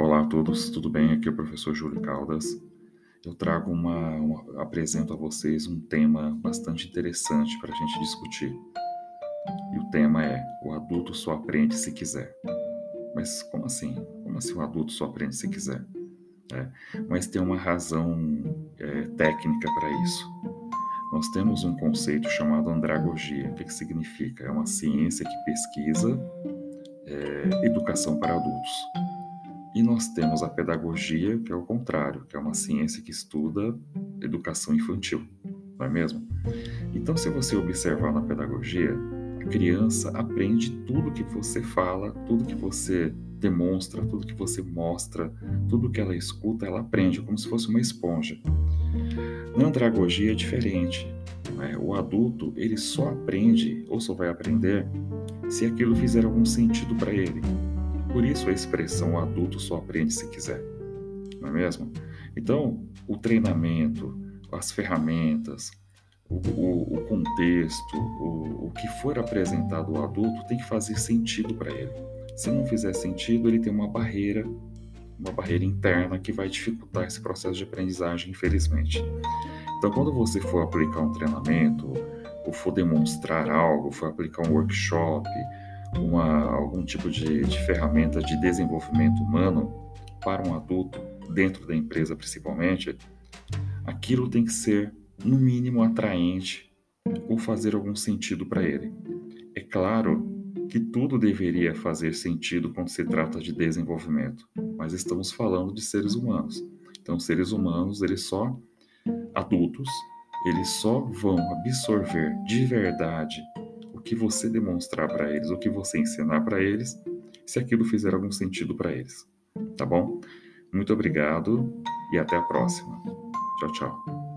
Olá a todos, tudo bem? Aqui é o professor Júlio Caldas. Eu trago uma, uma apresento a vocês um tema bastante interessante para a gente discutir. E o tema é: o adulto só aprende se quiser. Mas como assim? Como assim o adulto só aprende se quiser? É, mas tem uma razão é, técnica para isso. Nós temos um conceito chamado andragogia. O que, que significa? É uma ciência que pesquisa é, educação para adultos. E nós temos a pedagogia, que é o contrário, que é uma ciência que estuda educação infantil, não é mesmo? Então, se você observar na pedagogia, a criança aprende tudo que você fala, tudo que você demonstra, tudo que você mostra, tudo que ela escuta, ela aprende como se fosse uma esponja. Na andragogia é diferente. Né? O adulto ele só aprende ou só vai aprender se aquilo fizer algum sentido para ele. Por isso a expressão adulto só aprende se quiser, não é mesmo? Então, o treinamento, as ferramentas, o, o, o contexto, o, o que for apresentado ao adulto tem que fazer sentido para ele. Se não fizer sentido, ele tem uma barreira, uma barreira interna que vai dificultar esse processo de aprendizagem, infelizmente. Então, quando você for aplicar um treinamento, ou for demonstrar algo, for aplicar um workshop, uma, algum tipo de, de ferramenta de desenvolvimento humano para um adulto, dentro da empresa principalmente, aquilo tem que ser, no mínimo, atraente ou fazer algum sentido para ele. É claro que tudo deveria fazer sentido quando se trata de desenvolvimento, mas estamos falando de seres humanos. Então, seres humanos, eles só adultos, eles só vão absorver de verdade que você demonstrar para eles, o que você ensinar para eles, se aquilo fizer algum sentido para eles. Tá bom? Muito obrigado e até a próxima. Tchau, tchau.